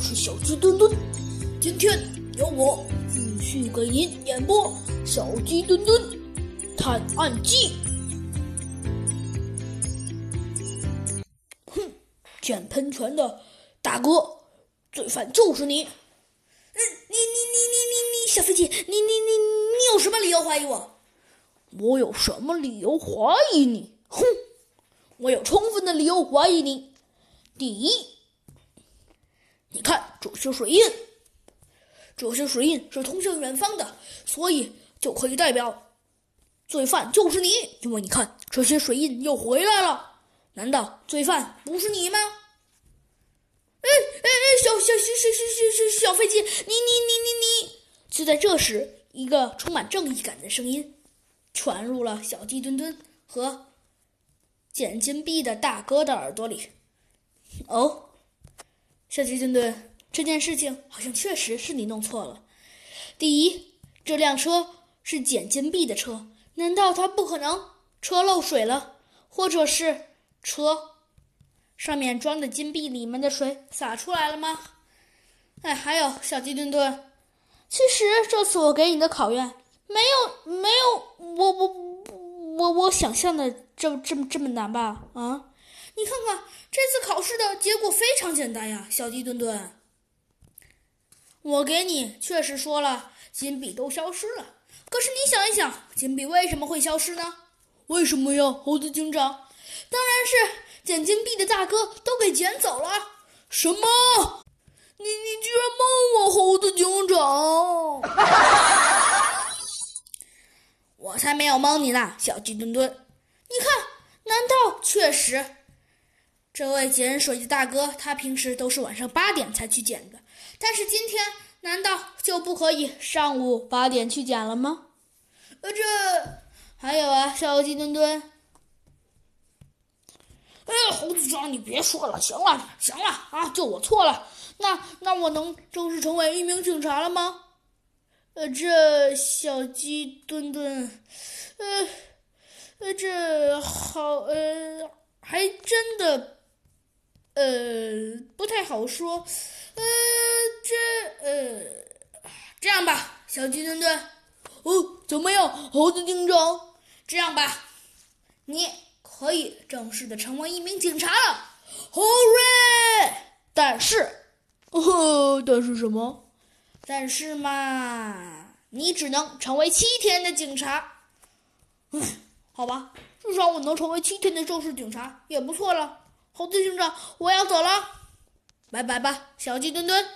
我是小鸡墩墩，今天由我继续给您演播《小鸡墩墩探案记》。哼，捡喷泉的大哥，罪犯就是你！嗯，你你你你你你，小飞机，你你你你有什么理由怀疑我？我有什么理由怀疑你？哼，我有充分的理由怀疑你。第一。你看这些水印，这些水印是通向远方的，所以就可以代表罪犯就是你。因为你看这些水印又回来了，难道罪犯不是你吗？哎哎哎，小小小小小小小飞机，你你你你你！就在这时，一个充满正义感的声音传入了小鸡墩墩和捡金币的大哥的耳朵里。哦。小鸡墩墩，这件事情好像确实是你弄错了。第一，这辆车是捡金币的车，难道它不可能车漏水了，或者是车上面装的金币里面的水洒出来了吗？哎，还有小鸡墩墩，其实这次我给你的考验没有没有我我我我想象的这这么这么难吧？啊？你看看这次考试的结果非常简单呀，小鸡墩墩。我给你确实说了，金币都消失了。可是你想一想，金币为什么会消失呢？为什么呀，猴子警长？当然是捡金币的大哥都给捡走了。什么？你你居然蒙我，猴子警长！我才没有蒙你呢，小鸡墩墩。你看，难道确实？这位捡水的大哥，他平时都是晚上八点才去捡的，但是今天难道就不可以上午八点去捡了吗？呃，这还有啊，小鸡墩墩。哎，猴子长，你别说了，行了，行了啊，就我错了。那那我能正式成为一名警察了吗？呃，这小鸡墩墩，呃，呃，这好，呃，还真的。呃，不太好说。呃，这呃，这样吧，小鸡墩墩，哦，怎么样，猴子警长？这样吧，你可以正式的成为一名警察了。好嘞！但是，哦，但是什么？但是嘛，你只能成为七天的警察。唉，好吧，至少我能成为七天的正式警察，也不错了。猴子警长，我要走了，拜拜吧，小鸡墩墩。